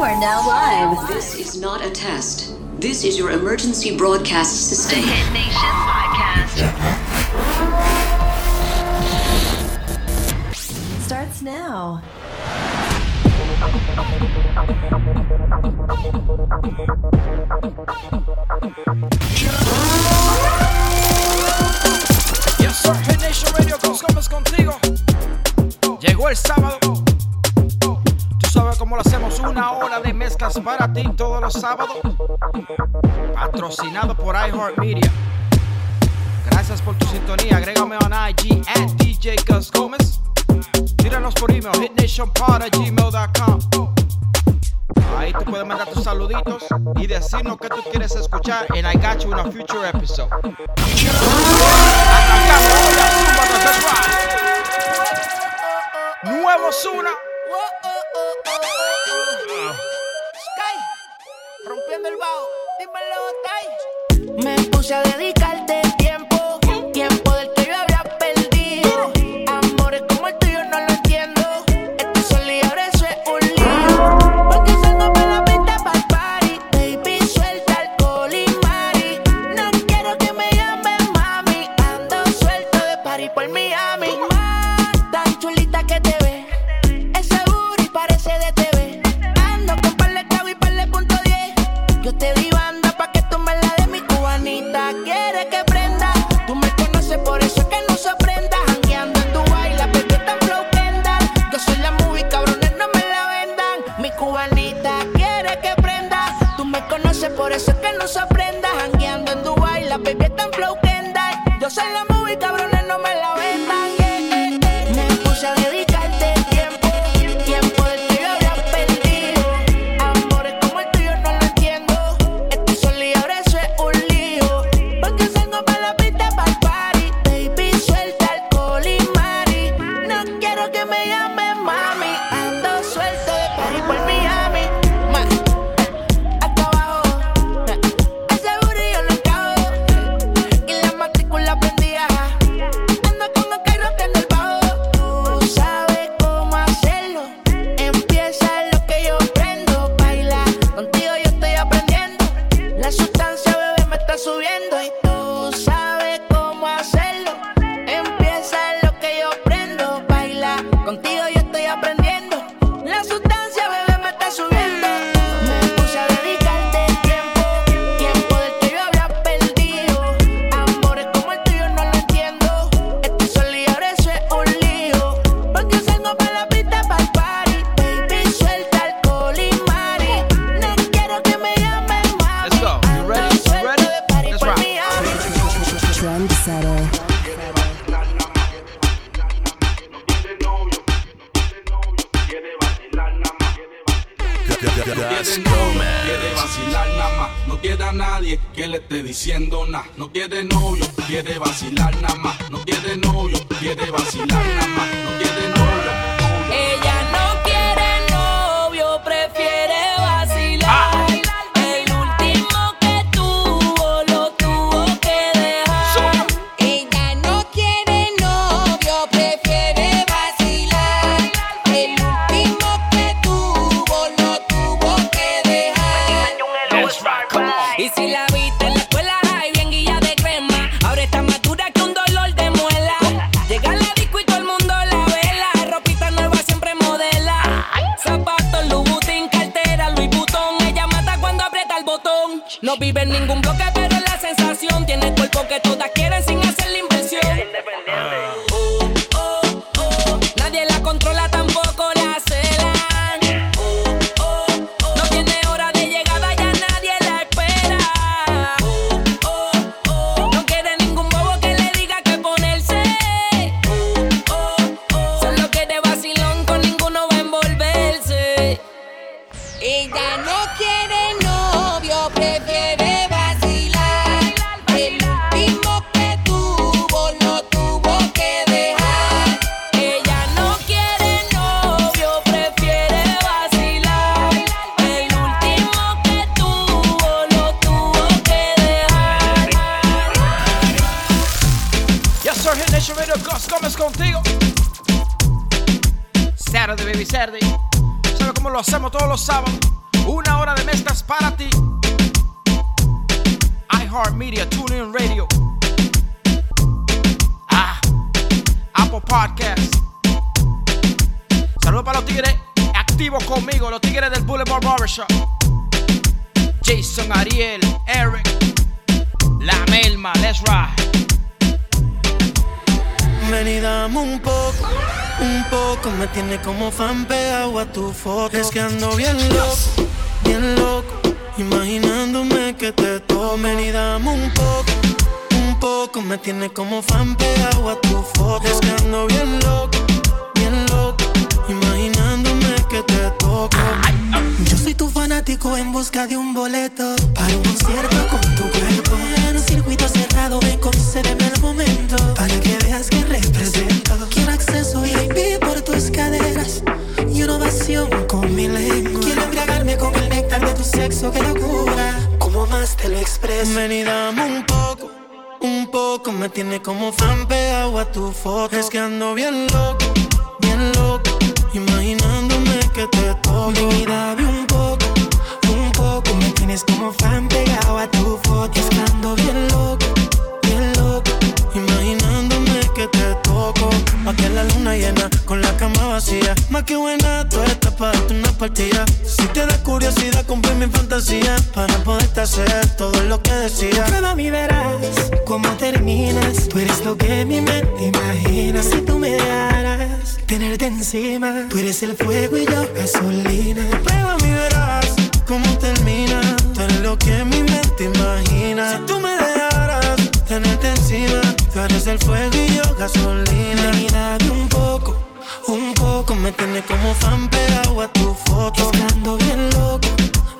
You are now live. This is not a test. This is your emergency broadcast system. The Hit Nation podcast. Starts now. Yes, sir. Hit Nation Radio Coscomas contigo. Llegó el sábado. hacemos una hora de mezclas para ti todos los sábados. Patrocinado por iHeartMedia. Gracias por tu sintonía. Agrégame on IG at DJ Gus Gómez. Tíranos por email hitnationpod.gmail.com Ahí tú puedes mandar tus saluditos y decirnos qué tú quieres escuchar en I Got You in a Future Episode. Nuevo Zuna. Dímelo, Me puse a dedicar. por eso poco. Me tiene como fan pegado a tu foto. Es que ando bien loco, bien loco. Imaginándome que te toco. Yo soy tu fanático en busca de un boleto para un concierto con tu cuerpo. En un circuito cerrado, ven, concédeme el momento para que veas que represento. Quiero acceso VIP por tus caderas y una ovación con mi lengua. Quiero embriagarme con el néctar de tu sexo, que locura. Como más te lo expreso. Ven y dame un poco. Poco me tiene como fan pegado a tu foto. Es que ando bien loco, bien loco. Imaginándome que te toco. Ven y dame un poco, un poco. Me tienes como fan pegado a tu foto. Es que bien loco, bien loco. Imaginándome que te toco. Pa' que la luna llena con la cama vacía. Más que buena, tú estás para darte una partida. Si te da curiosidad, cumplir mi fantasía. Para poderte hacer todo lo que decía. Prueba mi verás cómo terminas. Tú eres lo que mi mente imagina. Si tú me dejaras tenerte encima, tú eres el fuego y yo gasolina. Prueba mi verás cómo termina. Tú eres lo que mi mente imagina. Si tú me tenerte encima, tú eres el fuego y yo gasolina. Y un poco, un poco. Me tiene como fan pegado a tu foto. Estando bien loco,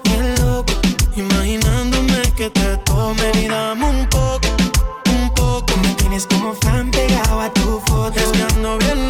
bien loco. Imaginándome que te tomen y dame un poco, un poco. Me tienes como fan pegado a tu foto. Estando bien loco,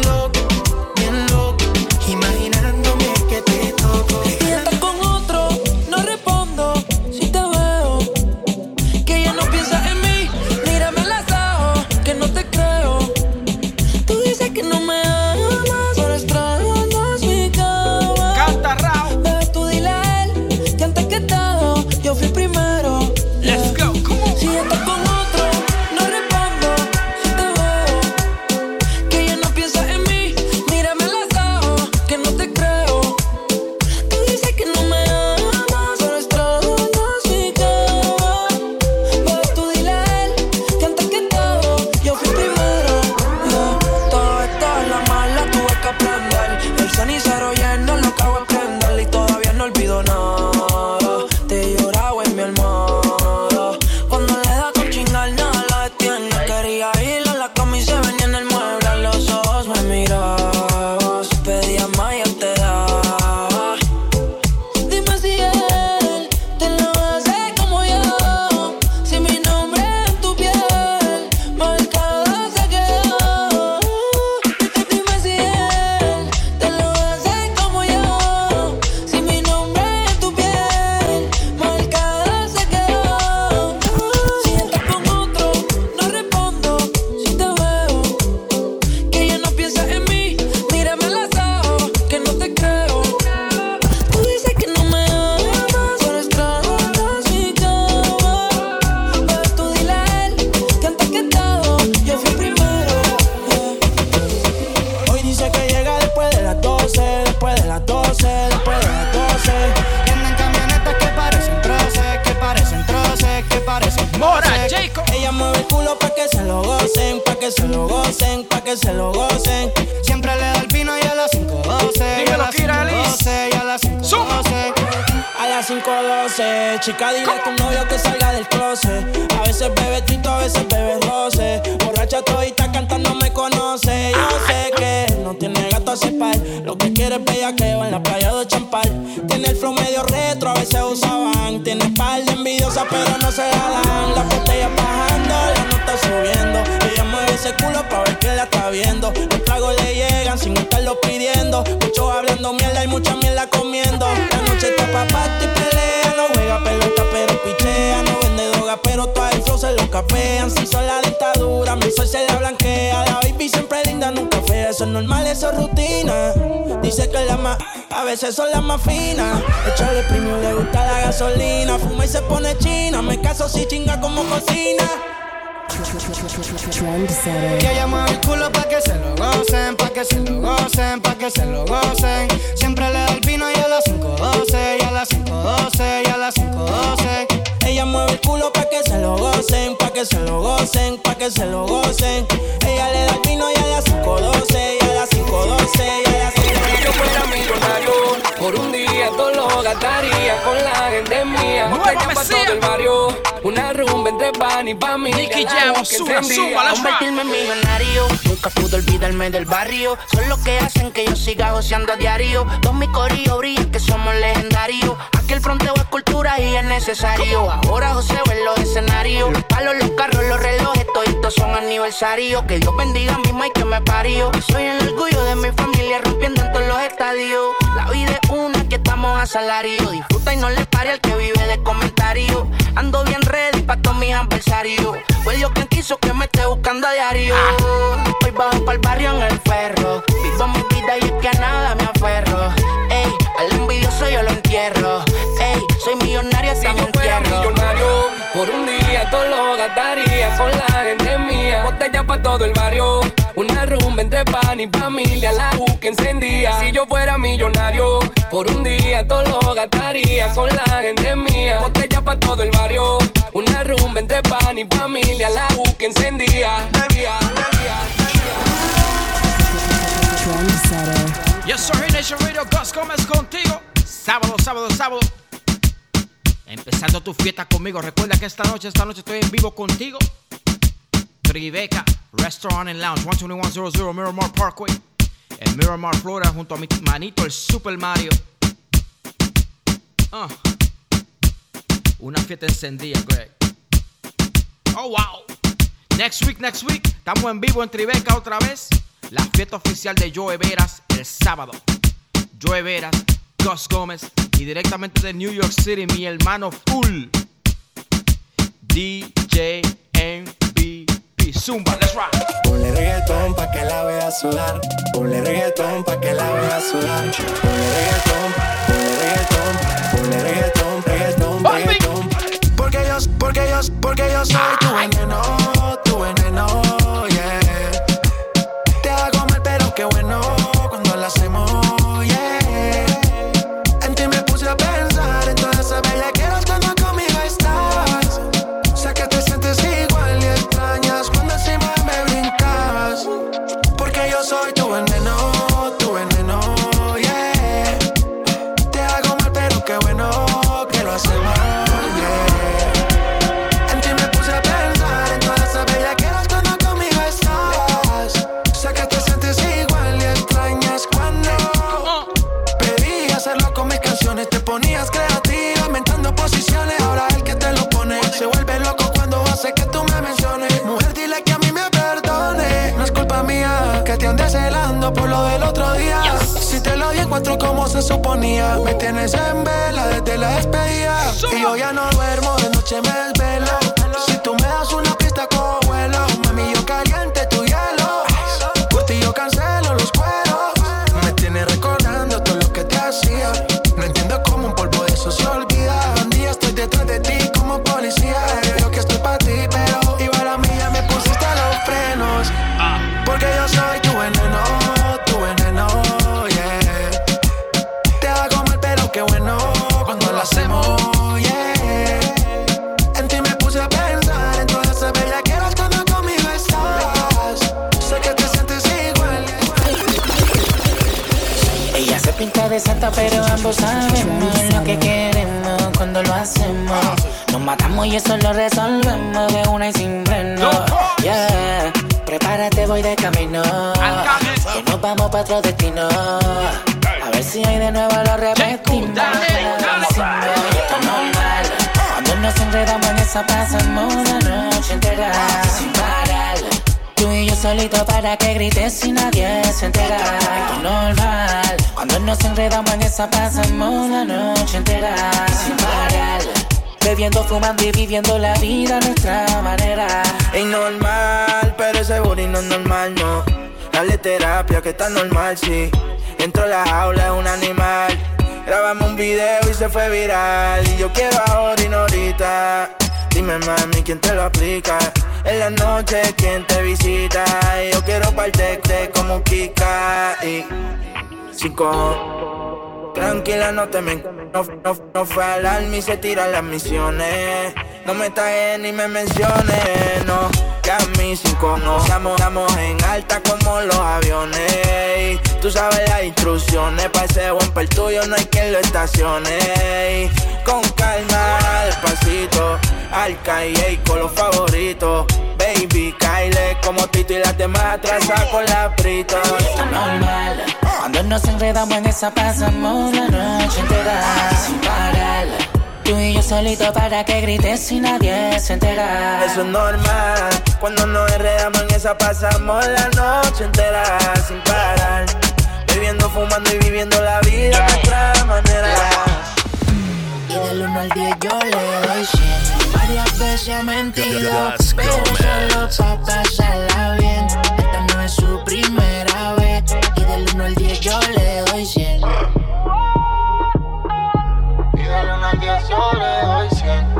Quiere es bellaqueo en la playa de Champal. Tiene el flow medio retro, a veces usaban. Tiene par de envidiosas, pero no se la dan. La botella bajando, la nota subiendo. Ella mueve ese culo pa' ver que la está viendo. Los tragos le llegan sin estarlo pidiendo. Muchos hablando mierda y mucha mierda comiendo. La noche está pa' party, pelea. No juega pelota, pero pichea. No vende droga, pero todo el flow se lo capean. Si son la dictadura, mi sol se la blanquea. Normal, eso es rutina. Dice que la más, a veces son las más finas. Echarle premium le gusta la gasolina. Fuma y se pone china. Me caso si chinga como cocina. Que mueve el culo pa' que se lo gocen, pa' que se lo gocen, pa' que se lo gocen. Siempre le da el vino y a las 5.12, y a las 5.12, y a las 5.12. Ella mueve el culo pa' que se lo gocen, pa' que se lo gocen, pa' que se lo gocen. Ella le da el vino y a las 5.12, y a las 5.12, y a las 5.12. Si yo fuera millonario, por un día todo lo gastaría con la gente mía. Botella pa' todo el barrio, una rumba entre pan y familia. Nicky la Jam, let's rock. Convertirme en millonario, nunca pude olvidarme del barrio. Son los que hacen que yo siga goceando a diario. Dos mi corillo brillan que somos legendarios. Aquí el fronteo es cultura y es necesario. Ahora José en los escenarios. Los palos, los carros, los relojes, todos estos son aniversarios. Que Dios bendiga a mi y que me parió. Soy el orgullo de mi familia rompiendo en todos los estadios. La vida es una que estamos a salario. Disfruta y no le pare al que vive de comentarios. Ando bien ready pa' todos mis adversarios. Fue Dios quien quiso que me esté buscando a diario. Hoy bajo pa'l barrio en el ferro. Vivo mi vida y es que a nada me aferro. Ey, al envidioso yo lo entierro. Ey, soy millonario Si hasta mi yo fuera entierro. millonario, por un día todo lo gastaría con la gente mía. Botella pa' todo el barrio, y familia, la U que encendía. Si yo fuera millonario, por un día todo lo gastaría con la gente mía. Botella pa' todo el barrio, una rumba entre pan y familia, la U que encendía. Yo soy Nation Radio, Gus Gómez contigo. Sábado, sábado, sábado. Empezando tu fiesta conmigo. Recuerda que esta noche, esta noche estoy en vivo contigo. Tribeca Restaurant and Lounge, 12100 Miramar Parkway. En Miramar, Florida, junto a mi manito, el Super Mario. Ah. Una fiesta encendida, Greg. Oh, wow. Next week, next week, estamos en vivo en Tribeca otra vez. La fiesta oficial de Joe Veras el sábado. Joe Veras, Gus Gómez y directamente de New York City, mi hermano Full. DJ MVP Zumba, let's rock. Ponle reggaetón pa' que la vea sudar. Ponle reggaetón pa' que la vea sudar. Ponle reggaetón, ponle reggaetón, ponle reggaetón, reggaetón, reggaetón. Porque yo, porque yo, porque yo soy tu veneno, tu veneno, A ver si hoy de nuevo lo repetimos. Cuando nos enredamos en esa pasamos la noche entera sin parar. Tú y yo solito para que grites y nadie se entera. Normal. Cuando nos enredamos en esa pasamos la noche entera sin parar. Bebiendo, fumando y viviendo la vida a nuestra manera. Es normal, pero ese booty no es normal, no. Dale terapia que está normal, sí. Entro a la jaula, es un animal. Grabamos un video y se fue viral. Y yo quiero ahora y no ahorita. Dime, mami, ¿quién te lo aplica? En la noche, ¿quién te visita? Y yo quiero parterte como Kika. Y cinco. Tranquila, no te me. No, no, no fue alarma y se tiran las misiones. No me tagues ni me menciones, no. Que a mí cinco no. Estamos, en alta como los aviones. Tú sabes las instrucciones. Pa' ese bumper tuyo no hay quien lo estacione. Con calma, despacito. Al calle con los favoritos. Baby, Kyle como Tito y las demás atrasadas con la prito. normal. Cuando nos enredamos en esa pasamos la noche entera sin parar. Tú y yo solito para que grites y nadie se entera. Eso es normal. Cuando nos enredamos en esa pasamos la noche entera sin parar. Bebiendo, fumando y viviendo la vida de nuestra manera. Y del 1 al 10 yo le doy 100 Varias veces he mentido Pero solo pa' pasarla bien. Esta no es su primera vez Y del 1 al 10 yo le doy 100 Y del 1 al 10 yo le doy 100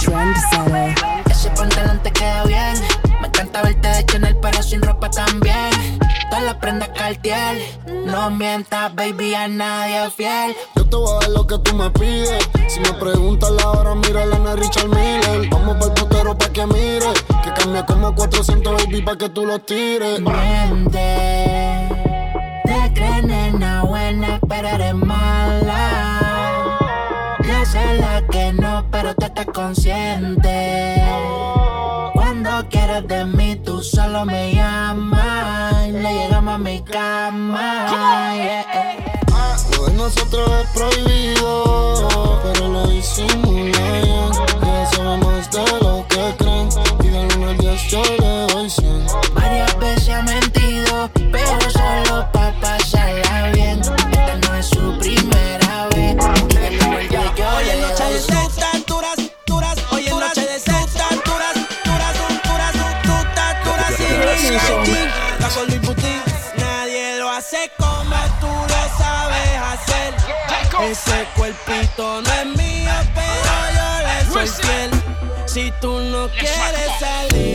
Trendsetter. Ese pantalón te queda bien. Me encanta verte de Chanel pero sin ropa también Todas las prendas Cartier No mientas baby a nadie es fiel Yo te voy a dar lo que tú me pides. Si me preguntas la hora, mira la nena Richard Miller. Vamos pa'l putero pa' que mire. Que cambia como 400 baby pa' que tú los tires. Miente. Te crees nena buena, pero eres mala. Yo sé la que no, pero te estás consciente. Cuando quieres de mí, tú solo me llamas. Mi cama. yeah. Lo de nosotros es prohibido, pero lo disimulan. Ya sabemos de lo que creen. Y del 1 al 10 yo cuerpito no es mío, pero yo le soy fiel. Si tú no quieres salir,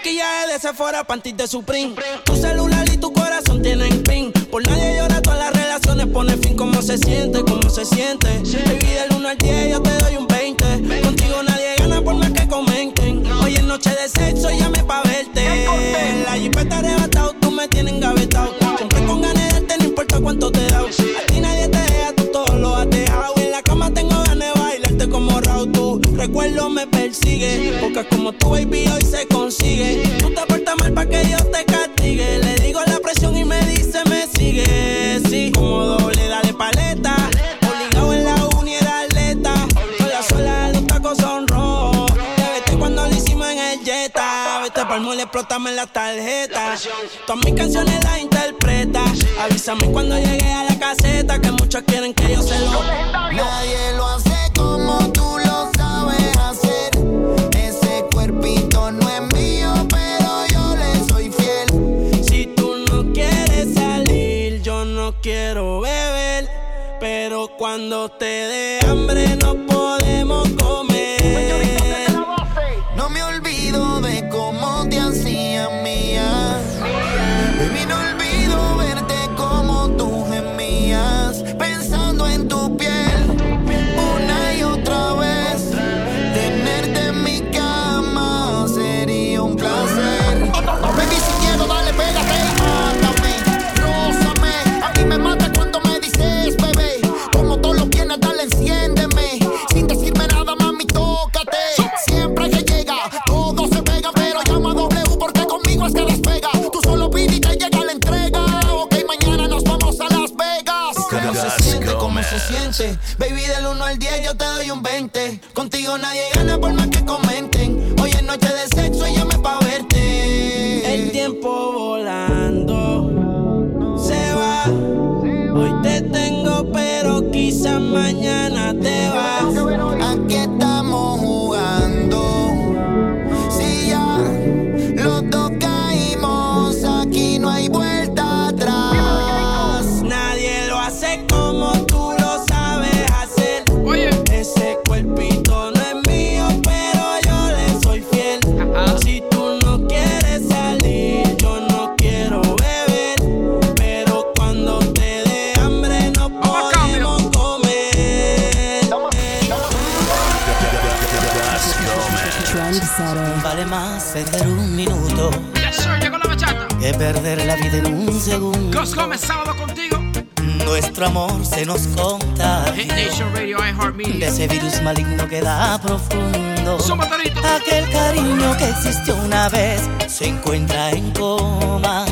Maquillaje de Sephora, panties de Supreme. Tu celular y tu corazón tienen pin. Por nadie llora, todas las relaciones pone fin. ¿Cómo se siente? ¿Cómo se siente? Baby, del 1 al 10 yo te doy un 20. Contigo nadie gana por más que comenten. Hoy es noche de sexo, llame pa' verte. La jipeta arrebatado, tú me tienes engavetado. Siempre con ganas de darte, no importa cuánto te da. A ti nadie te deja, tú todo lo has dejado. En la cama tengo ganas de bailarte como Raúl. Tu recuerdo me persigue. Porque como tu baby hoy se Jetta. Vete pa'l mole, explótame la tarjeta. Todas mis canciones las interpreta. Avísame cuando llegue a la caseta. Que muchos quieren que yo se lo. Nadie lo hace como tú lo sabes hacer. Ese cuerpito no es mío, pero yo le soy fiel. Si tú no quieres salir, yo no quiero beber. Pero cuando te dé hambre, no podemos al 10 yo te doy un 20. Contigo nadie gana por más que comenten. Hoy es noche de sexo y llame pa' verte. El tiempo volando se va. Hoy te tengo, pero quizás mañana más perder un minuto llegó la bachata. que perder la vida en un segundo. Gus Gómez, sábado contigo. Nuestro amor se nos conta. Hit Nation Radio, De ese virus maligno que da profundo. Aquel cariño que existió una vez se encuentra en coma.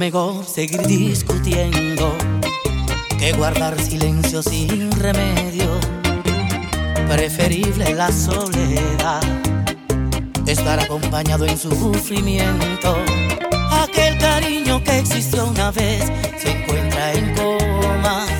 Mejor seguir discutiendo que guardar silencio sin remedio. Preferible la soledad estar acompañado en su sufrimiento. Aquel cariño que existió una vez se encuentra en coma.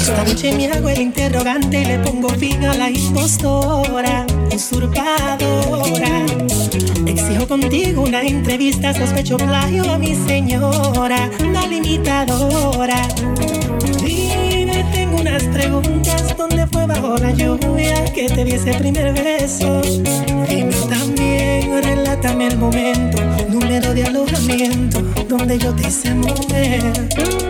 Esta noche me hago el interrogante y le pongo fin a la impostora, usurpadora. Exijo contigo una entrevista, sospecho plagio a mi señora, la limitadora. Dime, tengo unas preguntas, ¿dónde fue bajo la lluvia que te di ese primer beso? Dime también, relátame el momento, número de alojamiento, donde yo te hice mover.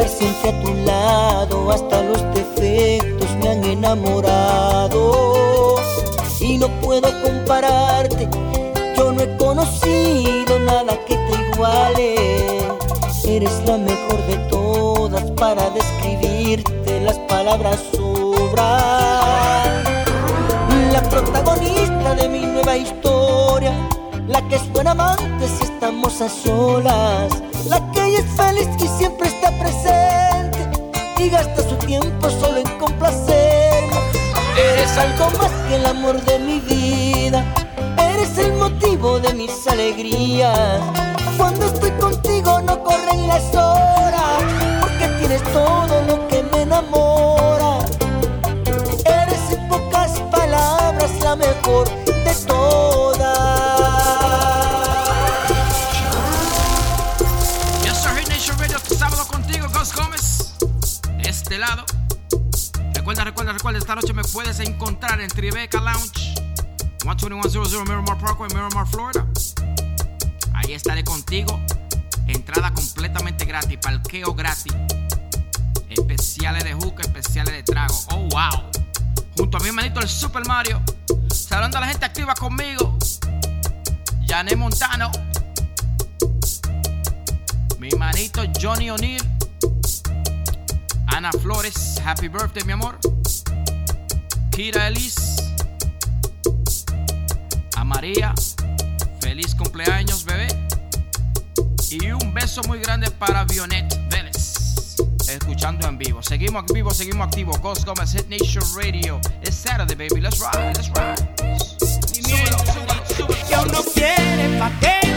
Estar siempre a tu lado, hasta los defectos me han enamorado. Y no puedo compararte, yo no he conocido nada que te iguale. Eres la mejor de todas para describirte, las palabras sobran. La protagonista de mi nueva historia, la que es buena amante si estamos a solas, la que es feliz y solo en complacerme. Eres algo más que el amor de mi vida, eres el motivo de mis alegrías. Cuando estoy contigo no corren las horas, porque tienes todo lo que me enamora. Eres en pocas palabras la mejor Recuerda, esta noche me puedes encontrar en Tribeca Lounge, 12100 Miramar Parkway, Miramar, Florida. Ahí estaré contigo. Entrada completamente gratis, parqueo gratis. Especiales de juca, especiales de trago. Oh, wow. Junto a mi hermanito el Super Mario. Saludando a la gente activa conmigo. Jané Montano. Mi hermanito Johnny O'Neill. Ana Flores. Happy birthday, mi amor. Kira Elise. A María. Feliz cumpleaños, bebé. Y un beso muy grande para Vionet Vélez. Escuchando en vivo. Seguimos en vivo, seguimos activos. Ghost Gómez Hit Nation Radio. It's Saturday, baby. Let's ride, let's ride. Que uno quiere pa' que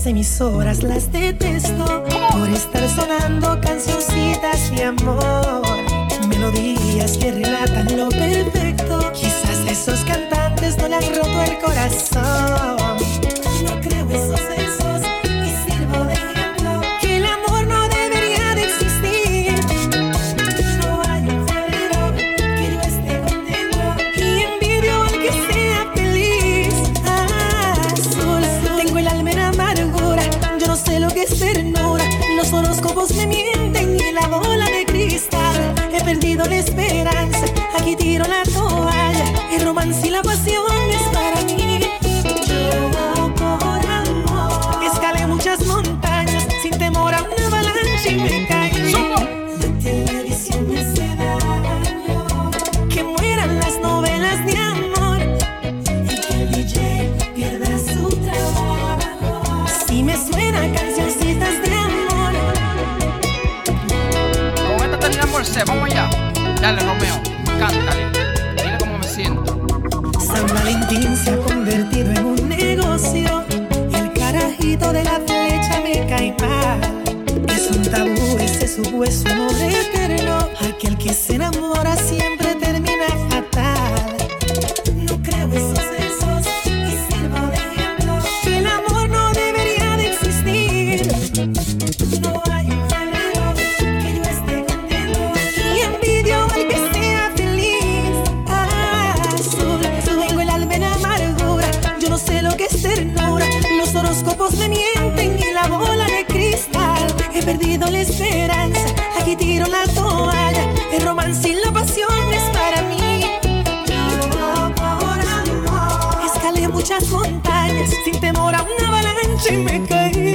las emisoras las detesto por estar sonando cancioncitas de amor. Melodías que relatan lo perfecto. Quizás esos cantantes no le han roto el corazón. was même mieux. y tiro la toalla. El romance y la pasión es para mí. Escalé muchas montañas sin temor a una avalancha y me caí.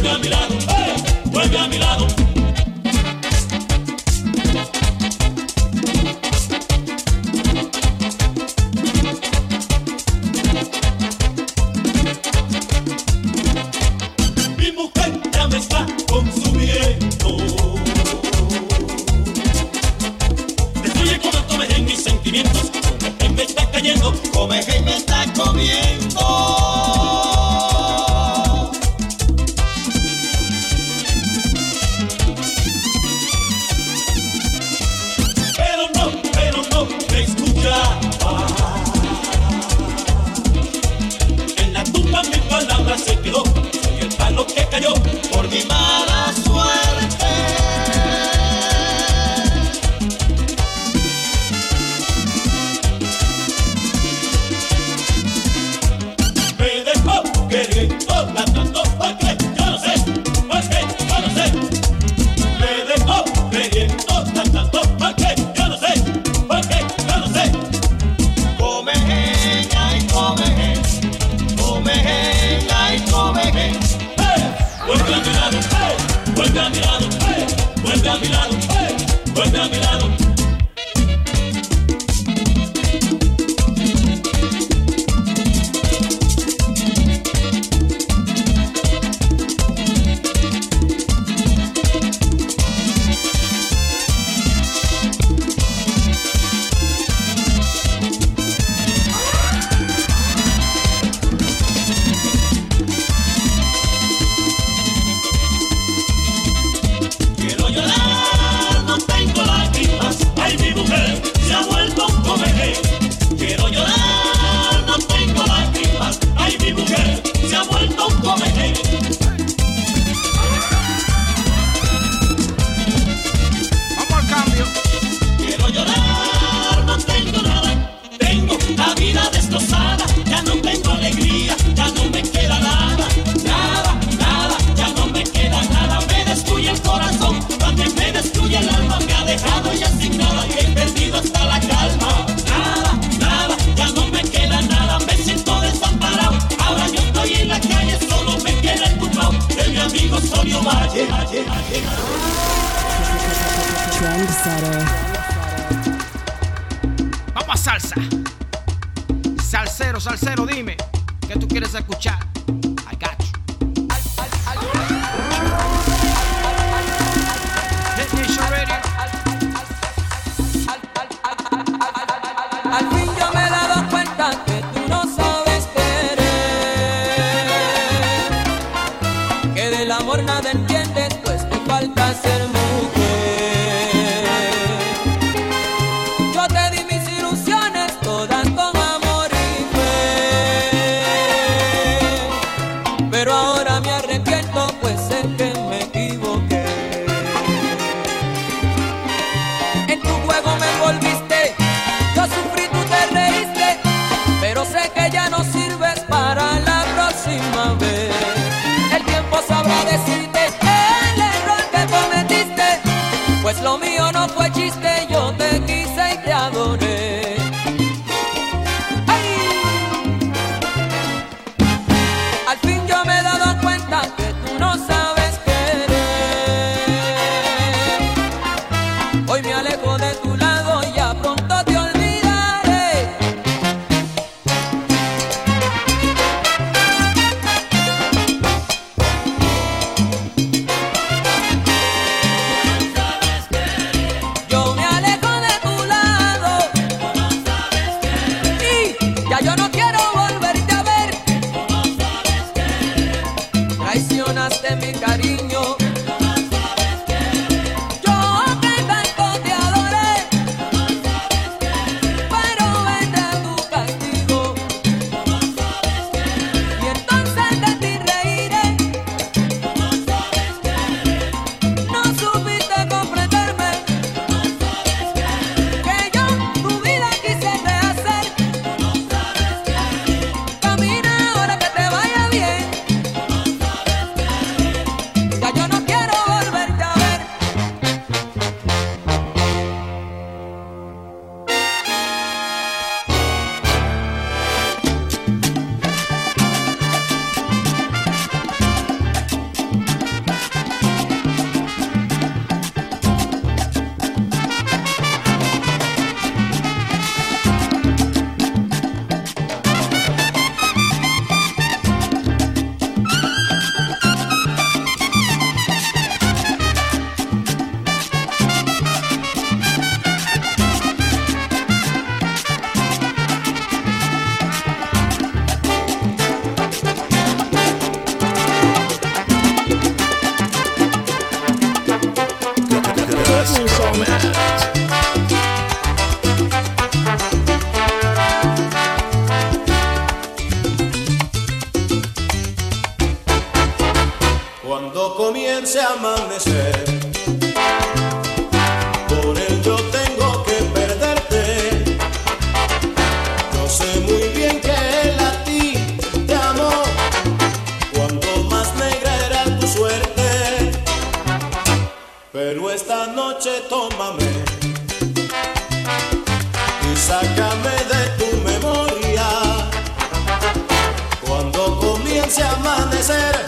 vuelve a mi lado, vuelve a mi lado. hoy me alejo Cuando comience a amanecer, por él yo tengo que perderte. Yo sé muy bien que él a ti te amó, cuando más negra era tu suerte. Pero esta noche tómame y sácame de tu memoria. Cuando comience a amanecer,